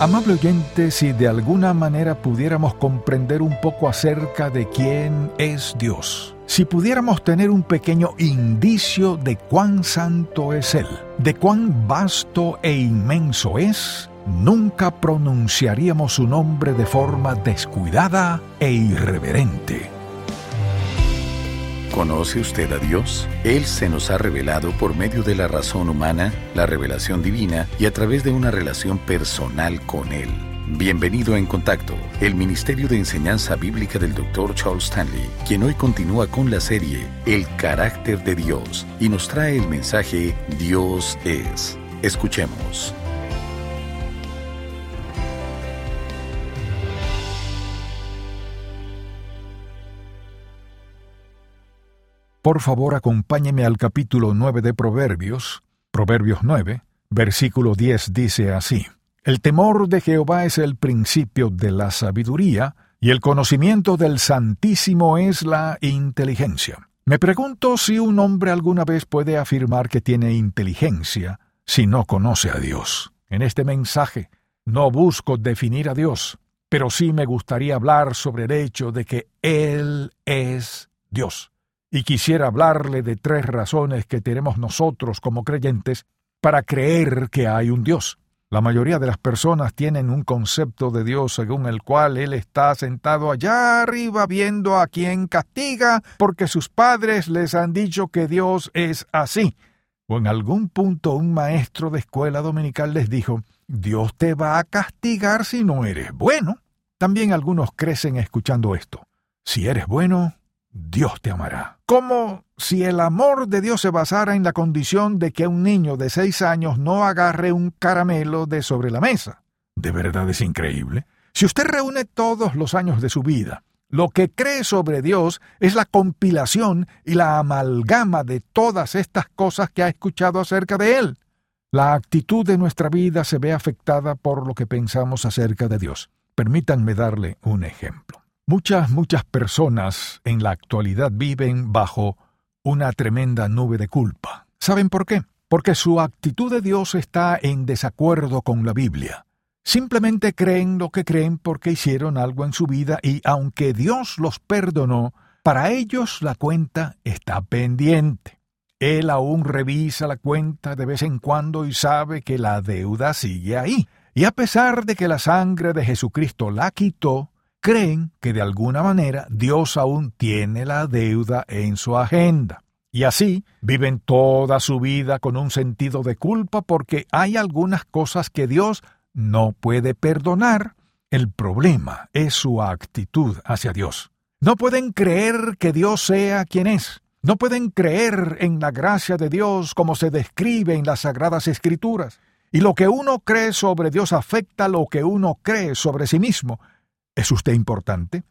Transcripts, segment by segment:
Amable oyente, si de alguna manera pudiéramos comprender un poco acerca de quién es Dios, si pudiéramos tener un pequeño indicio de cuán santo es Él, de cuán vasto e inmenso es, nunca pronunciaríamos su nombre de forma descuidada e irreverente. ¿Conoce usted a Dios? Él se nos ha revelado por medio de la razón humana, la revelación divina y a través de una relación personal con Él. Bienvenido en Contacto, el Ministerio de Enseñanza Bíblica del Dr. Charles Stanley, quien hoy continúa con la serie El carácter de Dios y nos trae el mensaje Dios es. Escuchemos. Por favor, acompáñeme al capítulo 9 de Proverbios. Proverbios 9, versículo 10 dice así. El temor de Jehová es el principio de la sabiduría, y el conocimiento del Santísimo es la inteligencia. Me pregunto si un hombre alguna vez puede afirmar que tiene inteligencia si no conoce a Dios. En este mensaje no busco definir a Dios, pero sí me gustaría hablar sobre el hecho de que Él es Dios y quisiera hablarle de tres razones que tenemos nosotros como creyentes para creer que hay un Dios. La mayoría de las personas tienen un concepto de Dios según el cual Él está sentado allá arriba viendo a quien castiga porque sus padres les han dicho que Dios es así. O en algún punto un maestro de escuela dominical les dijo, Dios te va a castigar si no eres bueno. También algunos crecen escuchando esto. Si eres bueno, Dios te amará. Como si el amor de Dios se basara en la condición de que un niño de seis años no agarre un caramelo de sobre la mesa. De verdad es increíble. Si usted reúne todos los años de su vida, lo que cree sobre Dios es la compilación y la amalgama de todas estas cosas que ha escuchado acerca de Él. La actitud de nuestra vida se ve afectada por lo que pensamos acerca de Dios. Permítanme darle un ejemplo. Muchas, muchas personas en la actualidad viven bajo una tremenda nube de culpa. ¿Saben por qué? Porque su actitud de Dios está en desacuerdo con la Biblia. Simplemente creen lo que creen porque hicieron algo en su vida y aunque Dios los perdonó, para ellos la cuenta está pendiente. Él aún revisa la cuenta de vez en cuando y sabe que la deuda sigue ahí. Y a pesar de que la sangre de Jesucristo la quitó, creen que de alguna manera Dios aún tiene la deuda en su agenda. Y así viven toda su vida con un sentido de culpa porque hay algunas cosas que Dios no puede perdonar. El problema es su actitud hacia Dios. No pueden creer que Dios sea quien es. No pueden creer en la gracia de Dios como se describe en las Sagradas Escrituras. Y lo que uno cree sobre Dios afecta lo que uno cree sobre sí mismo. ¿Es usted importante?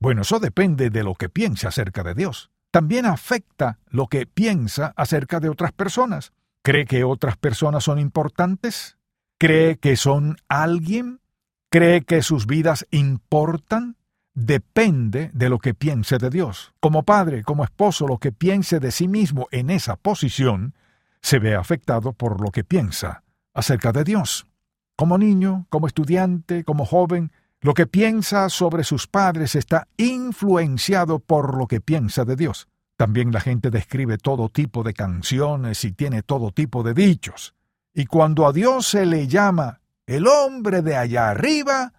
Bueno, eso depende de lo que piense acerca de Dios. También afecta lo que piensa acerca de otras personas. ¿Cree que otras personas son importantes? ¿Cree que son alguien? ¿Cree que sus vidas importan? Depende de lo que piense de Dios. Como padre, como esposo, lo que piense de sí mismo en esa posición se ve afectado por lo que piensa acerca de Dios. Como niño, como estudiante, como joven, lo que piensa sobre sus padres está influenciado por lo que piensa de Dios. También la gente describe todo tipo de canciones y tiene todo tipo de dichos. Y cuando a Dios se le llama el hombre de allá arriba,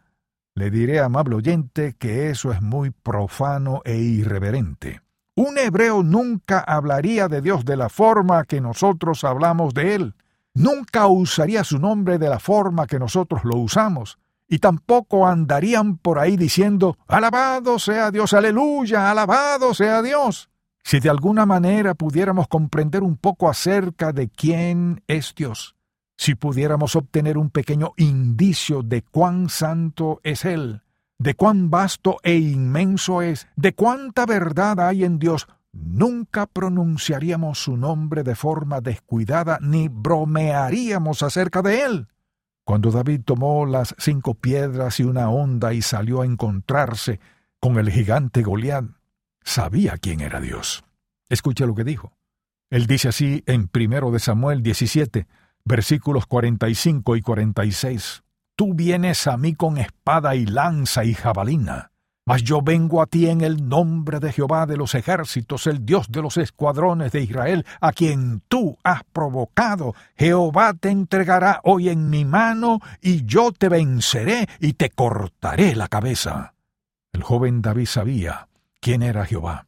le diré, amable oyente, que eso es muy profano e irreverente. Un hebreo nunca hablaría de Dios de la forma que nosotros hablamos de Él. Nunca usaría su nombre de la forma que nosotros lo usamos y tampoco andarían por ahí diciendo, Alabado sea Dios, aleluya, alabado sea Dios. Si de alguna manera pudiéramos comprender un poco acerca de quién es Dios, si pudiéramos obtener un pequeño indicio de cuán santo es Él, de cuán vasto e inmenso es, de cuánta verdad hay en Dios, nunca pronunciaríamos su nombre de forma descuidada ni bromearíamos acerca de Él. Cuando David tomó las cinco piedras y una honda y salió a encontrarse con el gigante Goliat, sabía quién era Dios. Escucha lo que dijo. Él dice así en primero de Samuel 17, versículos 45 y 46. Tú vienes a mí con espada y lanza y jabalina. Mas yo vengo a ti en el nombre de Jehová de los ejércitos, el Dios de los escuadrones de Israel, a quien tú has provocado. Jehová te entregará hoy en mi mano, y yo te venceré y te cortaré la cabeza. El joven David sabía quién era Jehová.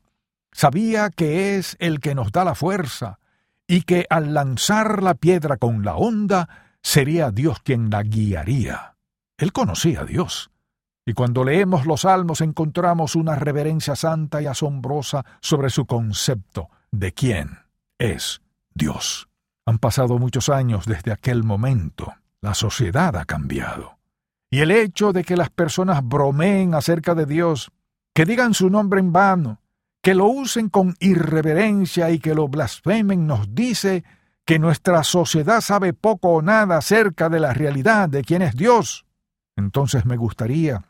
Sabía que es el que nos da la fuerza, y que al lanzar la piedra con la onda, sería Dios quien la guiaría. Él conocía a Dios y cuando leemos los salmos encontramos una reverencia santa y asombrosa sobre su concepto de quién es Dios. Han pasado muchos años desde aquel momento. La sociedad ha cambiado. Y el hecho de que las personas bromeen acerca de Dios, que digan su nombre en vano, que lo usen con irreverencia y que lo blasfemen nos dice que nuestra sociedad sabe poco o nada acerca de la realidad de quién es Dios. Entonces me gustaría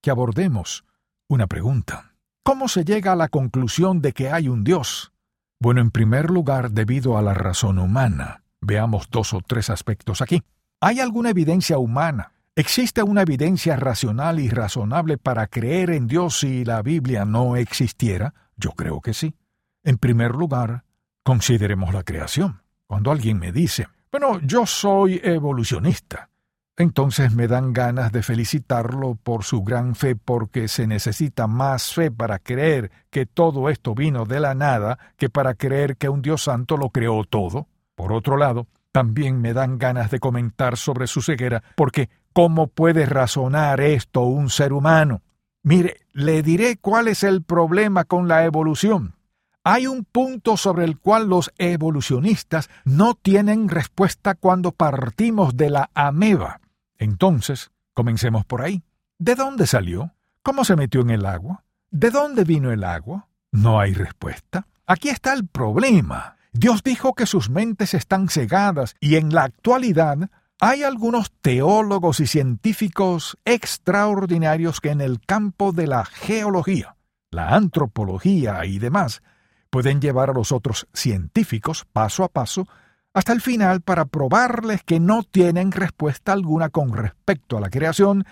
que abordemos una pregunta. ¿Cómo se llega a la conclusión de que hay un Dios? Bueno, en primer lugar, debido a la razón humana. Veamos dos o tres aspectos aquí. ¿Hay alguna evidencia humana? ¿Existe una evidencia racional y razonable para creer en Dios si la Biblia no existiera? Yo creo que sí. En primer lugar, consideremos la creación. Cuando alguien me dice, bueno, yo soy evolucionista, entonces me dan ganas de felicitarlo por su gran fe porque se necesita más fe para creer que todo esto vino de la nada que para creer que un Dios santo lo creó todo. Por otro lado, también me dan ganas de comentar sobre su ceguera porque ¿cómo puede razonar esto un ser humano? Mire, le diré cuál es el problema con la evolución. Hay un punto sobre el cual los evolucionistas no tienen respuesta cuando partimos de la ameba. Entonces, comencemos por ahí. ¿De dónde salió? ¿Cómo se metió en el agua? ¿De dónde vino el agua? No hay respuesta. Aquí está el problema. Dios dijo que sus mentes están cegadas y en la actualidad hay algunos teólogos y científicos extraordinarios que en el campo de la geología, la antropología y demás pueden llevar a los otros científicos paso a paso hasta el final para probarles que no tienen respuesta alguna con respecto a la creación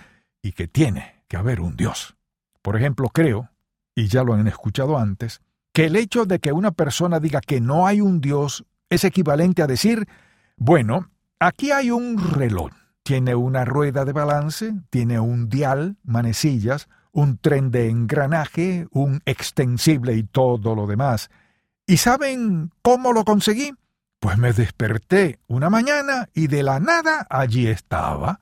y que tiene que haber un Dios. Por ejemplo, creo, y ya lo han escuchado antes, que el hecho de que una persona diga que no hay un Dios es equivalente a decir, bueno, aquí hay un reloj, tiene una rueda de balance, tiene un dial, manecillas, un tren de engranaje, un extensible y todo lo demás. ¿Y saben cómo lo conseguí? Pues me desperté una mañana y de la nada allí estaba.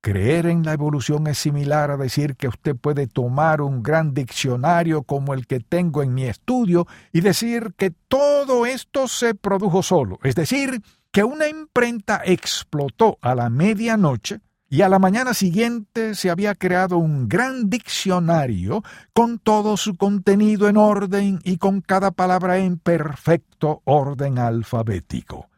Creer en la evolución es similar a decir que usted puede tomar un gran diccionario como el que tengo en mi estudio y decir que todo esto se produjo solo, es decir, que una imprenta explotó a la medianoche y a la mañana siguiente se había creado un gran diccionario con todo su contenido en orden y con cada palabra en perfecto orden alfabético.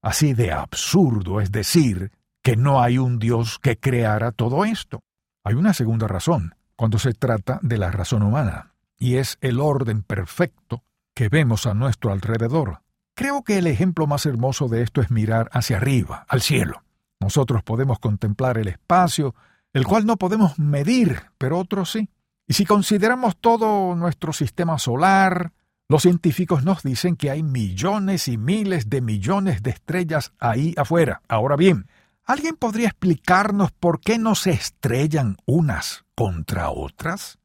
Así de absurdo es decir que no hay un Dios que creara todo esto. Hay una segunda razón cuando se trata de la razón humana, y es el orden perfecto que vemos a nuestro alrededor. Creo que el ejemplo más hermoso de esto es mirar hacia arriba, al cielo. Nosotros podemos contemplar el espacio, el cual no podemos medir, pero otros sí. Y si consideramos todo nuestro sistema solar, los científicos nos dicen que hay millones y miles de millones de estrellas ahí afuera. Ahora bien, ¿alguien podría explicarnos por qué no se estrellan unas contra otras?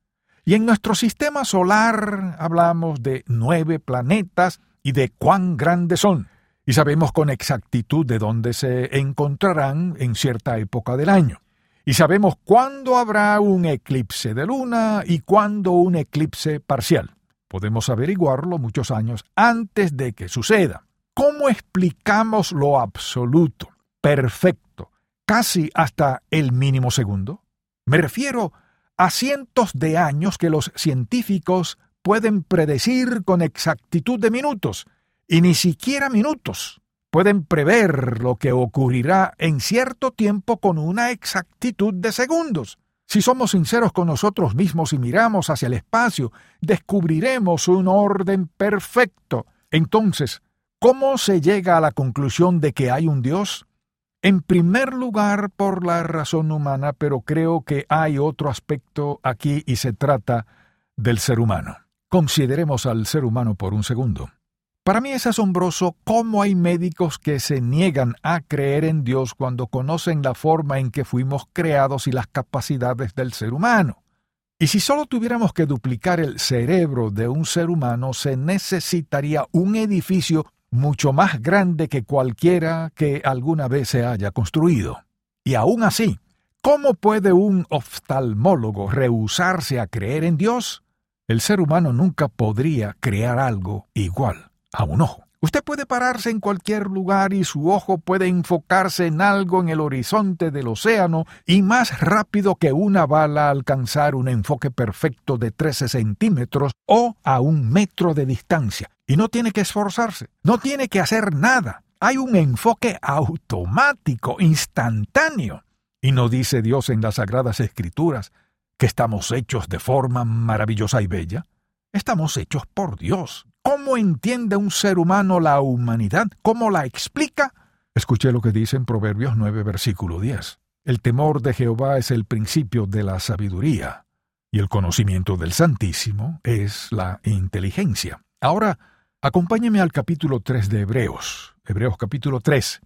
Y en nuestro sistema solar hablamos de nueve planetas y de cuán grandes son y sabemos con exactitud de dónde se encontrarán en cierta época del año. Y sabemos cuándo habrá un eclipse de luna y cuándo un eclipse parcial. Podemos averiguarlo muchos años antes de que suceda. ¿Cómo explicamos lo absoluto, perfecto, casi hasta el mínimo segundo? Me refiero a cientos de años que los científicos pueden predecir con exactitud de minutos, y ni siquiera minutos pueden prever lo que ocurrirá en cierto tiempo con una exactitud de segundos. Si somos sinceros con nosotros mismos y miramos hacia el espacio, descubriremos un orden perfecto. Entonces, ¿cómo se llega a la conclusión de que hay un Dios? En primer lugar, por la razón humana, pero creo que hay otro aspecto aquí y se trata del ser humano. Consideremos al ser humano por un segundo. Para mí es asombroso cómo hay médicos que se niegan a creer en Dios cuando conocen la forma en que fuimos creados y las capacidades del ser humano. Y si solo tuviéramos que duplicar el cerebro de un ser humano, se necesitaría un edificio mucho más grande que cualquiera que alguna vez se haya construido. Y aún así, ¿cómo puede un oftalmólogo rehusarse a creer en Dios? El ser humano nunca podría crear algo igual a un ojo. Usted puede pararse en cualquier lugar y su ojo puede enfocarse en algo en el horizonte del océano y más rápido que una bala alcanzar un enfoque perfecto de 13 centímetros o a un metro de distancia. Y no tiene que esforzarse, no tiene que hacer nada. Hay un enfoque automático, instantáneo. Y no dice Dios en las Sagradas Escrituras que estamos hechos de forma maravillosa y bella. Estamos hechos por Dios. ¿Cómo entiende un ser humano la humanidad? ¿Cómo la explica? Escuché lo que dice en Proverbios 9, versículo 10. El temor de Jehová es el principio de la sabiduría, y el conocimiento del Santísimo es la inteligencia. Ahora, acompáñeme al capítulo 3 de Hebreos. Hebreos capítulo 3.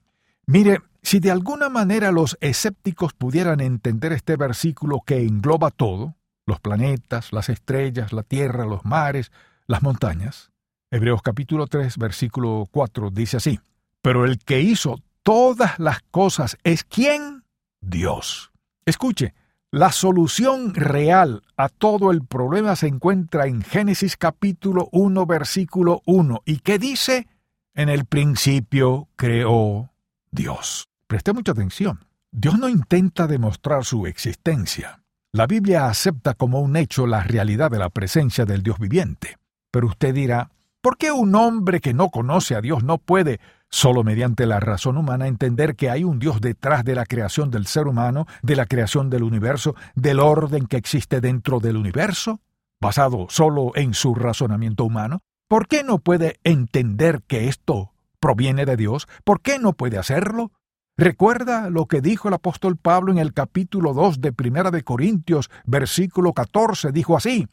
Mire, si de alguna manera los escépticos pudieran entender este versículo que engloba todo, los planetas, las estrellas, la tierra, los mares, las montañas, Hebreos capítulo 3, versículo 4 dice así, pero el que hizo todas las cosas es quién? Dios. Escuche, la solución real a todo el problema se encuentra en Génesis capítulo 1, versículo 1. ¿Y qué dice? En el principio creó Dios. Preste mucha atención. Dios no intenta demostrar su existencia. La Biblia acepta como un hecho la realidad de la presencia del Dios viviente. Pero usted dirá, ¿Por qué un hombre que no conoce a Dios no puede, solo mediante la razón humana, entender que hay un Dios detrás de la creación del ser humano, de la creación del universo, del orden que existe dentro del universo, basado solo en su razonamiento humano? ¿Por qué no puede entender que esto proviene de Dios? ¿Por qué no puede hacerlo? Recuerda lo que dijo el apóstol Pablo en el capítulo 2 de Primera de Corintios, versículo 14, dijo así: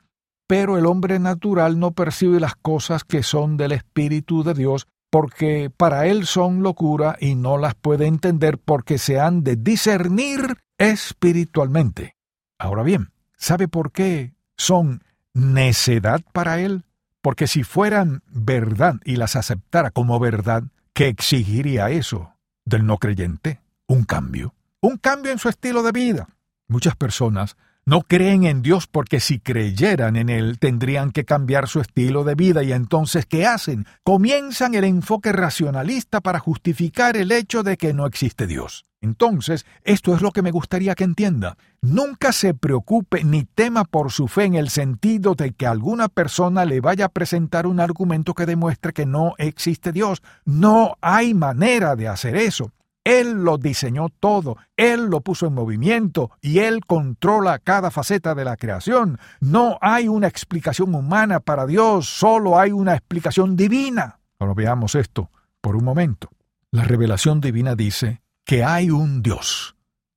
pero el hombre natural no percibe las cosas que son del Espíritu de Dios, porque para él son locura y no las puede entender porque se han de discernir espiritualmente. Ahora bien, ¿sabe por qué son necedad para él? Porque si fueran verdad y las aceptara como verdad, ¿qué exigiría eso del no creyente? Un cambio. Un cambio en su estilo de vida. Muchas personas no creen en Dios porque si creyeran en Él tendrían que cambiar su estilo de vida y entonces ¿qué hacen? Comienzan el enfoque racionalista para justificar el hecho de que no existe Dios. Entonces, esto es lo que me gustaría que entienda. Nunca se preocupe ni tema por su fe en el sentido de que alguna persona le vaya a presentar un argumento que demuestre que no existe Dios. No hay manera de hacer eso. Él lo diseñó todo, Él lo puso en movimiento y Él controla cada faceta de la creación. No hay una explicación humana para Dios, solo hay una explicación divina. Ahora veamos esto por un momento. La revelación divina dice que hay un Dios.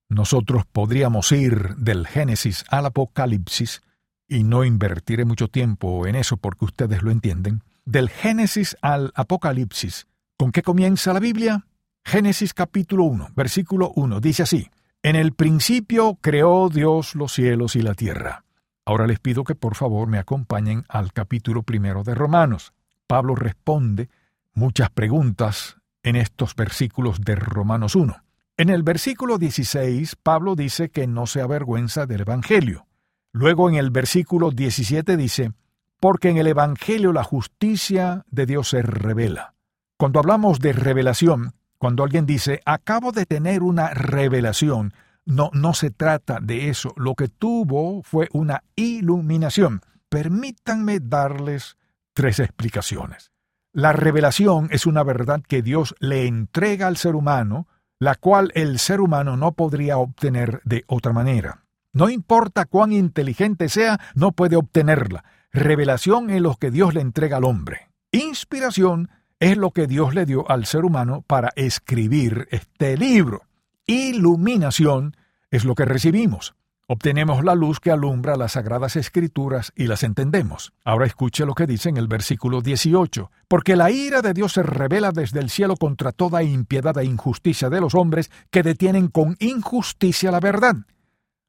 Nosotros podríamos ir del Génesis al Apocalipsis, y no invertiré mucho tiempo en eso porque ustedes lo entienden. Del Génesis al Apocalipsis, ¿con qué comienza la Biblia? Génesis capítulo 1, versículo 1, dice así, En el principio creó Dios los cielos y la tierra. Ahora les pido que por favor me acompañen al capítulo primero de Romanos. Pablo responde muchas preguntas en estos versículos de Romanos 1. En el versículo 16, Pablo dice que no se avergüenza del Evangelio. Luego en el versículo 17 dice, porque en el Evangelio la justicia de Dios se revela. Cuando hablamos de revelación, cuando alguien dice, acabo de tener una revelación, no, no se trata de eso. Lo que tuvo fue una iluminación. Permítanme darles tres explicaciones. La revelación es una verdad que Dios le entrega al ser humano, la cual el ser humano no podría obtener de otra manera. No importa cuán inteligente sea, no puede obtenerla. Revelación es lo que Dios le entrega al hombre. Inspiración es lo que Dios le dio al ser humano para escribir este libro. iluminación es lo que recibimos. Obtenemos la luz que alumbra las sagradas escrituras y las entendemos. Ahora escuche lo que dice en el versículo 18. Porque la ira de Dios se revela desde el cielo contra toda impiedad e injusticia de los hombres que detienen con injusticia la verdad.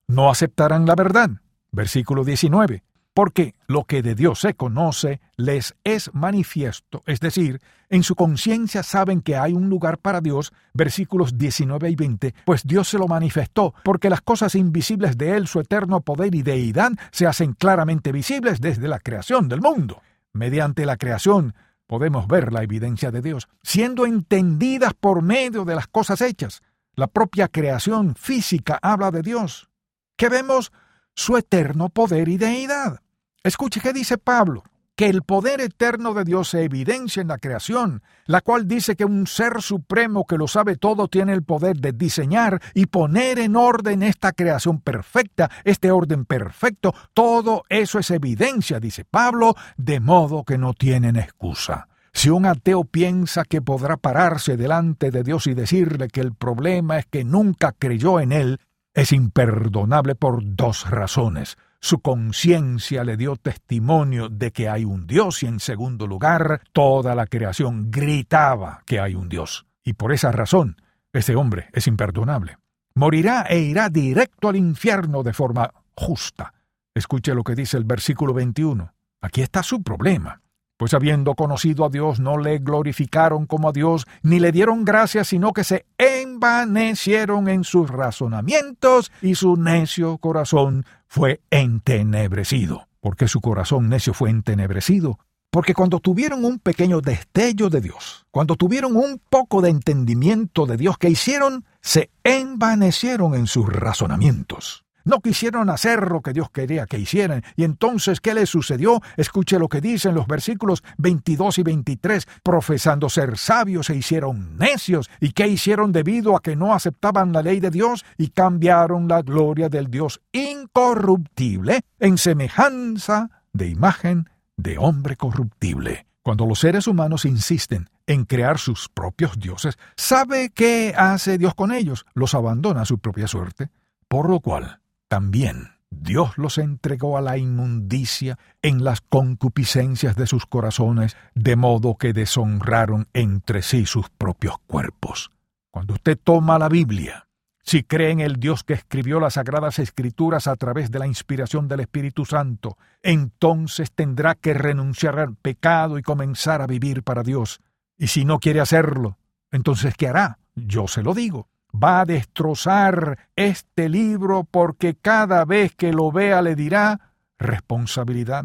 No aceptarán la verdad. Versículo 19 porque lo que de Dios se conoce les es manifiesto, es decir, en su conciencia saben que hay un lugar para Dios, versículos 19 y 20, pues Dios se lo manifestó, porque las cosas invisibles de Él, su eterno poder y deidad, se hacen claramente visibles desde la creación del mundo. Mediante la creación podemos ver la evidencia de Dios, siendo entendidas por medio de las cosas hechas. La propia creación física habla de Dios. ¿Qué vemos? Su eterno poder y deidad. Escuche qué dice Pablo, que el poder eterno de Dios se evidencia en la creación, la cual dice que un ser supremo que lo sabe todo tiene el poder de diseñar y poner en orden esta creación perfecta, este orden perfecto, todo eso es evidencia, dice Pablo, de modo que no tienen excusa. Si un ateo piensa que podrá pararse delante de Dios y decirle que el problema es que nunca creyó en Él, es imperdonable por dos razones. Su conciencia le dio testimonio de que hay un Dios y en segundo lugar, toda la creación gritaba que hay un Dios. Y por esa razón, ese hombre es imperdonable. Morirá e irá directo al infierno de forma justa. Escuche lo que dice el versículo 21. Aquí está su problema. Pues habiendo conocido a Dios, no le glorificaron como a Dios, ni le dieron gracias, sino que se envanecieron en sus razonamientos, y su necio corazón fue entenebrecido. ¿Por qué su corazón necio fue entenebrecido? Porque cuando tuvieron un pequeño destello de Dios, cuando tuvieron un poco de entendimiento de Dios, ¿qué hicieron? Se envanecieron en sus razonamientos. No quisieron hacer lo que Dios quería que hicieran. Y entonces, ¿qué les sucedió? Escuche lo que dicen los versículos 22 y 23. Profesando ser sabios, se hicieron necios. ¿Y qué hicieron debido a que no aceptaban la ley de Dios y cambiaron la gloria del Dios incorruptible en semejanza de imagen de hombre corruptible? Cuando los seres humanos insisten en crear sus propios dioses, ¿sabe qué hace Dios con ellos? Los abandona a su propia suerte. Por lo cual, también Dios los entregó a la inmundicia en las concupiscencias de sus corazones, de modo que deshonraron entre sí sus propios cuerpos. Cuando usted toma la Biblia, si cree en el Dios que escribió las sagradas escrituras a través de la inspiración del Espíritu Santo, entonces tendrá que renunciar al pecado y comenzar a vivir para Dios. Y si no quiere hacerlo, entonces ¿qué hará? Yo se lo digo va a destrozar este libro porque cada vez que lo vea le dirá responsabilidad,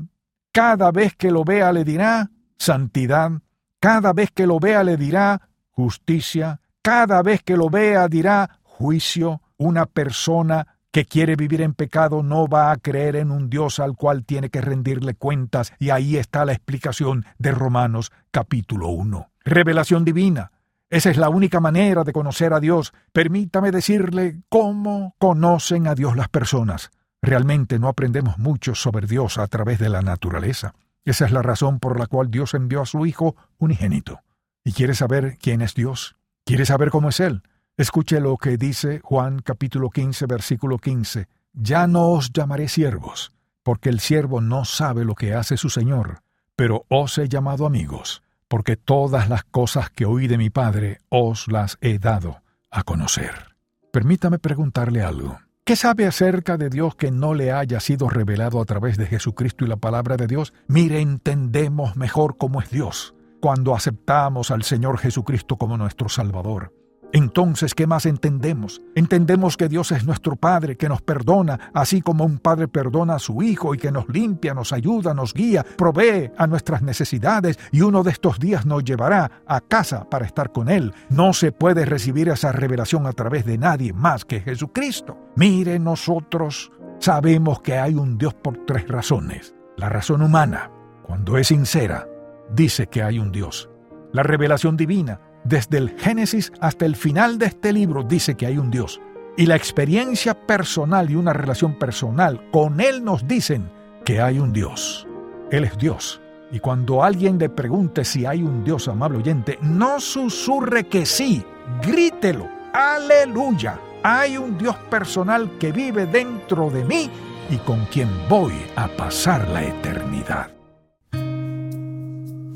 cada vez que lo vea le dirá santidad, cada vez que lo vea le dirá justicia, cada vez que lo vea dirá juicio. Una persona que quiere vivir en pecado no va a creer en un Dios al cual tiene que rendirle cuentas, y ahí está la explicación de Romanos capítulo 1. Revelación divina. Esa es la única manera de conocer a Dios. Permítame decirle cómo conocen a Dios las personas. Realmente no aprendemos mucho sobre Dios a través de la naturaleza. Esa es la razón por la cual Dios envió a su Hijo unigénito. ¿Y quiere saber quién es Dios? ¿Quiere saber cómo es Él? Escuche lo que dice Juan capítulo 15 versículo 15. Ya no os llamaré siervos, porque el siervo no sabe lo que hace su Señor, pero os he llamado amigos porque todas las cosas que oí de mi Padre os las he dado a conocer. Permítame preguntarle algo. ¿Qué sabe acerca de Dios que no le haya sido revelado a través de Jesucristo y la palabra de Dios? Mire, entendemos mejor cómo es Dios cuando aceptamos al Señor Jesucristo como nuestro Salvador. Entonces, ¿qué más entendemos? Entendemos que Dios es nuestro Padre, que nos perdona, así como un Padre perdona a su Hijo y que nos limpia, nos ayuda, nos guía, provee a nuestras necesidades y uno de estos días nos llevará a casa para estar con Él. No se puede recibir esa revelación a través de nadie más que Jesucristo. Mire, nosotros sabemos que hay un Dios por tres razones. La razón humana, cuando es sincera, dice que hay un Dios. La revelación divina, desde el Génesis hasta el final de este libro dice que hay un Dios. Y la experiencia personal y una relación personal con Él nos dicen que hay un Dios. Él es Dios. Y cuando alguien le pregunte si hay un Dios, amable oyente, no susurre que sí, grítelo, aleluya, hay un Dios personal que vive dentro de mí y con quien voy a pasar la eternidad.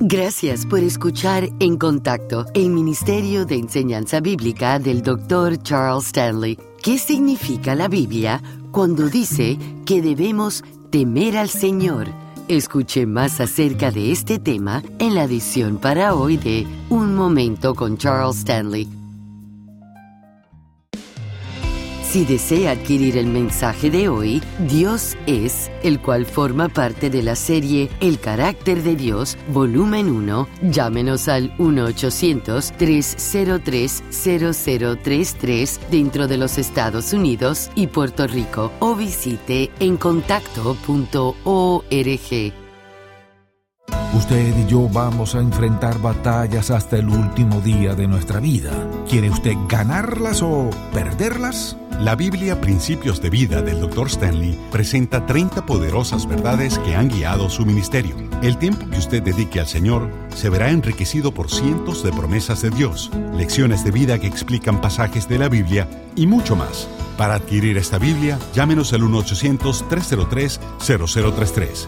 Gracias por escuchar En Contacto, el Ministerio de Enseñanza Bíblica del Dr. Charles Stanley. ¿Qué significa la Biblia cuando dice que debemos temer al Señor? Escuche más acerca de este tema en la edición para hoy de Un Momento con Charles Stanley Si desea adquirir el mensaje de hoy, Dios es, el cual forma parte de la serie El carácter de Dios, volumen 1, llámenos al 1-800-303-0033 dentro de los Estados Unidos y Puerto Rico o visite encontacto.org. Usted y yo vamos a enfrentar batallas hasta el último día de nuestra vida. ¿Quiere usted ganarlas o perderlas? La Biblia Principios de Vida del Dr. Stanley presenta 30 poderosas verdades que han guiado su ministerio. El tiempo que usted dedique al Señor se verá enriquecido por cientos de promesas de Dios, lecciones de vida que explican pasajes de la Biblia y mucho más. Para adquirir esta Biblia, llámenos al 1-800-303-0033.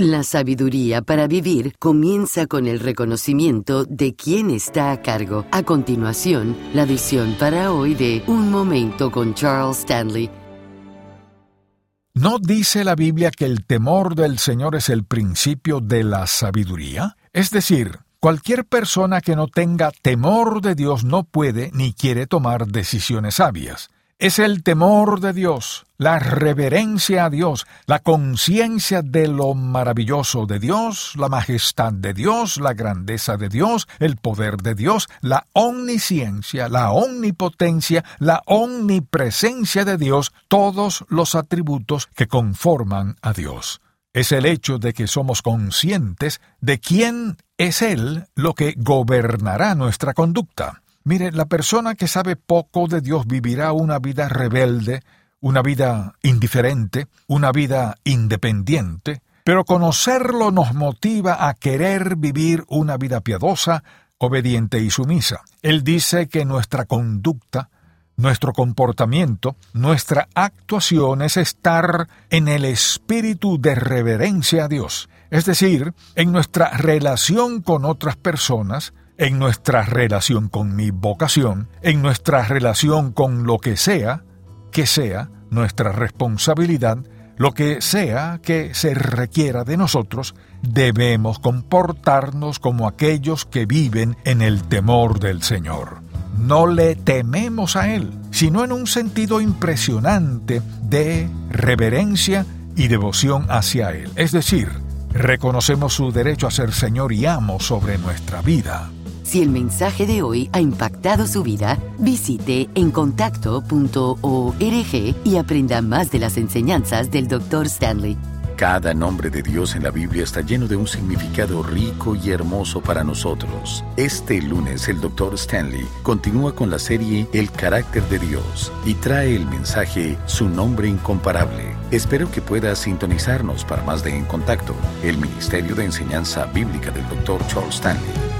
La sabiduría para vivir comienza con el reconocimiento de quién está a cargo. A continuación, la visión para hoy de Un Momento con Charles Stanley. ¿No dice la Biblia que el temor del Señor es el principio de la sabiduría? Es decir, cualquier persona que no tenga temor de Dios no puede ni quiere tomar decisiones sabias es el temor de Dios, la reverencia a Dios, la conciencia de lo maravilloso de Dios, la majestad de Dios, la grandeza de Dios, el poder de Dios, la omnisciencia, la omnipotencia, la omnipresencia de Dios, todos los atributos que conforman a Dios. Es el hecho de que somos conscientes de quién es Él lo que gobernará nuestra conducta. Mire, la persona que sabe poco de Dios vivirá una vida rebelde, una vida indiferente, una vida independiente, pero conocerlo nos motiva a querer vivir una vida piadosa, obediente y sumisa. Él dice que nuestra conducta, nuestro comportamiento, nuestra actuación es estar en el espíritu de reverencia a Dios, es decir, en nuestra relación con otras personas, en nuestra relación con mi vocación, en nuestra relación con lo que sea, que sea nuestra responsabilidad, lo que sea que se requiera de nosotros, debemos comportarnos como aquellos que viven en el temor del Señor. No le tememos a Él, sino en un sentido impresionante de reverencia y devoción hacia Él. Es decir, reconocemos su derecho a ser Señor y amo sobre nuestra vida. Si el mensaje de hoy ha impactado su vida, visite encontacto.org y aprenda más de las enseñanzas del Dr. Stanley. Cada nombre de Dios en la Biblia está lleno de un significado rico y hermoso para nosotros. Este lunes el Dr. Stanley continúa con la serie El carácter de Dios y trae el mensaje Su nombre incomparable. Espero que pueda sintonizarnos para más de En Contacto, el Ministerio de Enseñanza Bíblica del Dr. Charles Stanley.